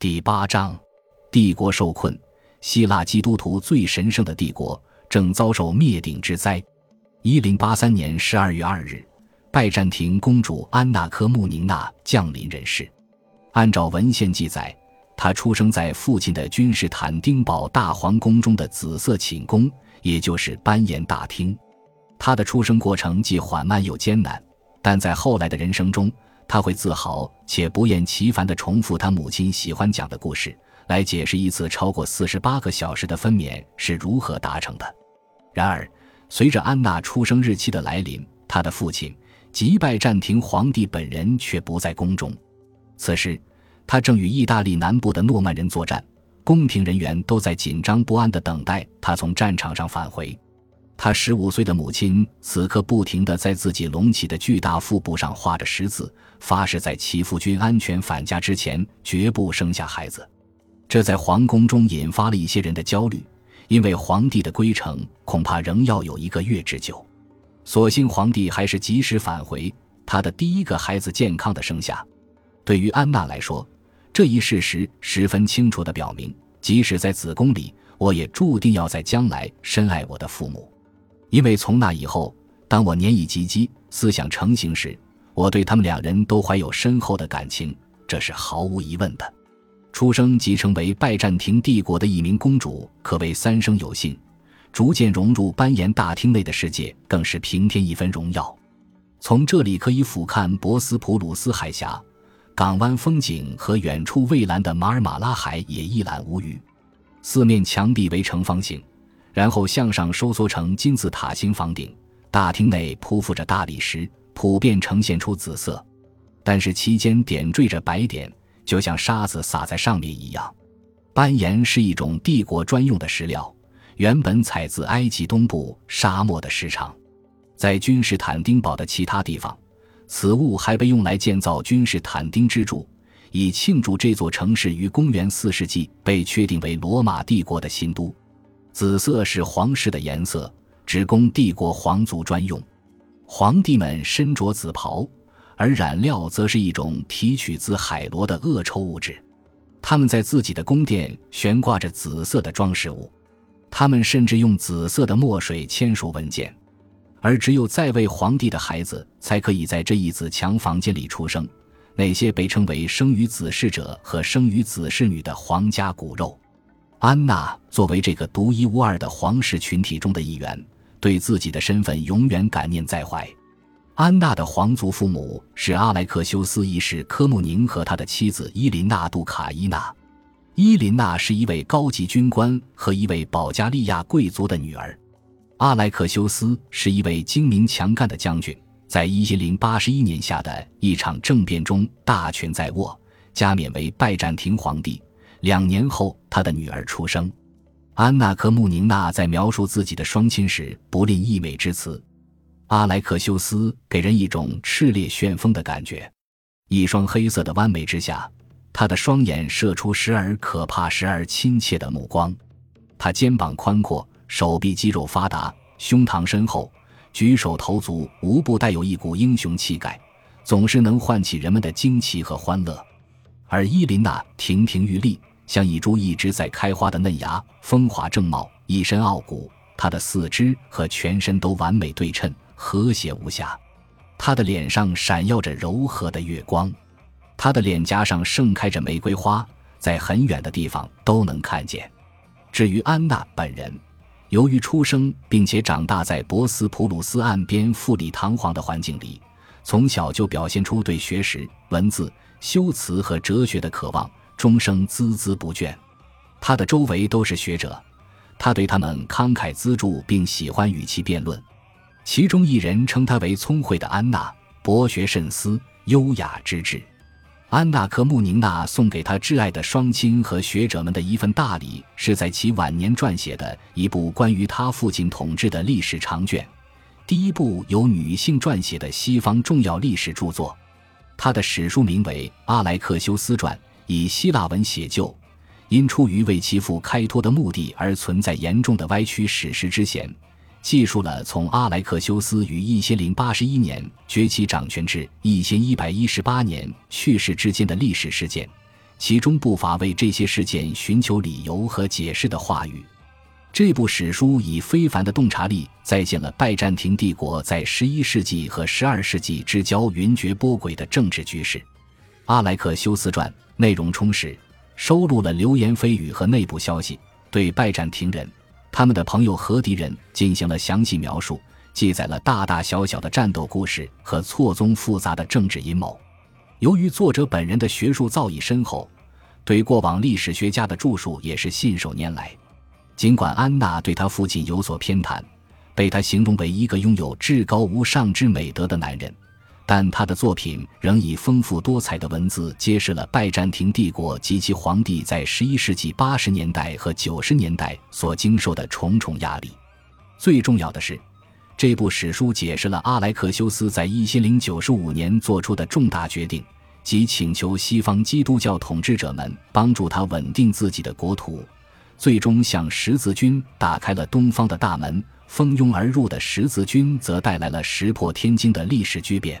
第八章，帝国受困，希腊基督徒最神圣的帝国正遭受灭顶之灾。一零八三年十二月二日，拜占庭公主安娜科穆宁娜降临人世。按照文献记载，她出生在父亲的君士坦丁堡大皇宫中的紫色寝宫，也就是班严大厅。她的出生过程既缓慢又艰难。但在后来的人生中，他会自豪且不厌其烦地重复他母亲喜欢讲的故事，来解释一次超过四十八个小时的分娩是如何达成的。然而，随着安娜出生日期的来临，他的父亲即拜占庭皇帝本人却不在宫中。此时，他正与意大利南部的诺曼人作战，宫廷人员都在紧张不安地等待他从战场上返回。他十五岁的母亲此刻不停地在自己隆起的巨大腹部上画着十字，发誓在其夫君安全返家之前绝不生下孩子。这在皇宫中引发了一些人的焦虑，因为皇帝的归程恐怕仍要有一个月之久。所幸皇帝还是及时返回，他的第一个孩子健康的生下。对于安娜来说，这一事实十分清楚地表明，即使在子宫里，我也注定要在将来深爱我的父母。因为从那以后，当我年已及笄、思想成型时，我对他们两人都怀有深厚的感情，这是毫无疑问的。出生即成为拜占庭帝国的一名公主，可谓三生有幸；逐渐融入班严大厅内的世界，更是平添一分荣耀。从这里可以俯瞰博斯普鲁斯海峡、港湾风景和远处蔚蓝的马尔马拉海，也一览无余。四面墙壁为呈方形。然后向上收缩成金字塔形房顶，大厅内铺覆着大理石，普遍呈现出紫色，但是其间点缀着白点，就像沙子撒在上面一样。斑岩是一种帝国专用的石料，原本采自埃及东部沙漠的石场，在君士坦丁堡的其他地方，此物还被用来建造君士坦丁之柱，以庆祝这座城市于公元四世纪被确定为罗马帝国的新都。紫色是皇室的颜色，只供帝国皇族专用。皇帝们身着紫袍，而染料则是一种提取自海螺的恶臭物质。他们在自己的宫殿悬挂着紫色的装饰物，他们甚至用紫色的墨水签署文件。而只有在位皇帝的孩子才可以在这一紫墙房间里出生。那些被称为生于子氏者和生于子氏女的皇家骨肉。安娜作为这个独一无二的皇室群体中的一员，对自己的身份永远感念在怀。安娜的皇族父母是阿莱克修斯一世科穆宁和他的妻子伊琳娜杜卡伊娜。伊琳娜是一位高级军官和一位保加利亚贵族的女儿。阿莱克修斯是一位精明强干的将军，在一零八十一年下的一场政变中大权在握，加冕为拜占庭皇帝。两年后，他的女儿出生。安娜科穆宁娜在描述自己的双亲时不吝溢美之词。阿莱克修斯给人一种炽烈旋风的感觉，一双黑色的弯眉之下，他的双眼射出时而可怕时而亲切的目光。他肩膀宽阔，手臂肌肉发达，胸膛深厚，举手投足无不带有一股英雄气概，总是能唤起人们的惊奇和欢乐。而伊琳娜亭亭玉立。像一株一直在开花的嫩芽，风华正茂，一身傲骨。她的四肢和全身都完美对称，和谐无瑕。她的脸上闪耀着柔和的月光，他的脸颊上盛开着玫瑰花，在很远的地方都能看见。至于安娜本人，由于出生并且长大在博斯普鲁斯岸边富丽堂皇的环境里，从小就表现出对学识、文字、修辞和哲学的渴望。终生孜孜不倦，他的周围都是学者，他对他们慷慨资助，并喜欢与其辩论。其中一人称他为聪慧的安娜，博学慎思，优雅之至。安娜科穆宁娜送给他挚爱的双亲和学者们的一份大礼，是在其晚年撰写的一部关于他父亲统治的历史长卷，第一部由女性撰写的西方重要历史著作。他的史书名为《阿莱克修斯传》。以希腊文写就，因出于为其父开脱的目的而存在严重的歪曲史实之嫌，记述了从阿莱克修斯于一千零八十一年崛起掌权至一千一百一十八年去世之间的历史事件，其中不乏为这些事件寻求理由和解释的话语。这部史书以非凡的洞察力再现了拜占庭帝国在十一世纪和十二世纪之交云谲波诡的政治局势。《阿莱克修斯传》内容充实，收录了流言蜚语和内部消息，对拜占庭人、他们的朋友和敌人进行了详细描述，记载了大大小小的战斗故事和错综复杂的政治阴谋。由于作者本人的学术造诣深厚，对过往历史学家的著述也是信手拈来。尽管安娜对他父亲有所偏袒，被他形容为一个拥有至高无上之美德的男人，但他的作品仍以丰富多彩的文字揭示了拜占庭帝国及其皇帝在11世纪80年代和90年代所经受的重重压力。最重要的是，这部史书解释了阿莱克修斯在1095年做出的重大决定，即请求西方基督教统治者们帮助他稳定自己的国土。最终向十字军打开了东方的大门，蜂拥而入的十字军则带来了石破天惊的历史巨变。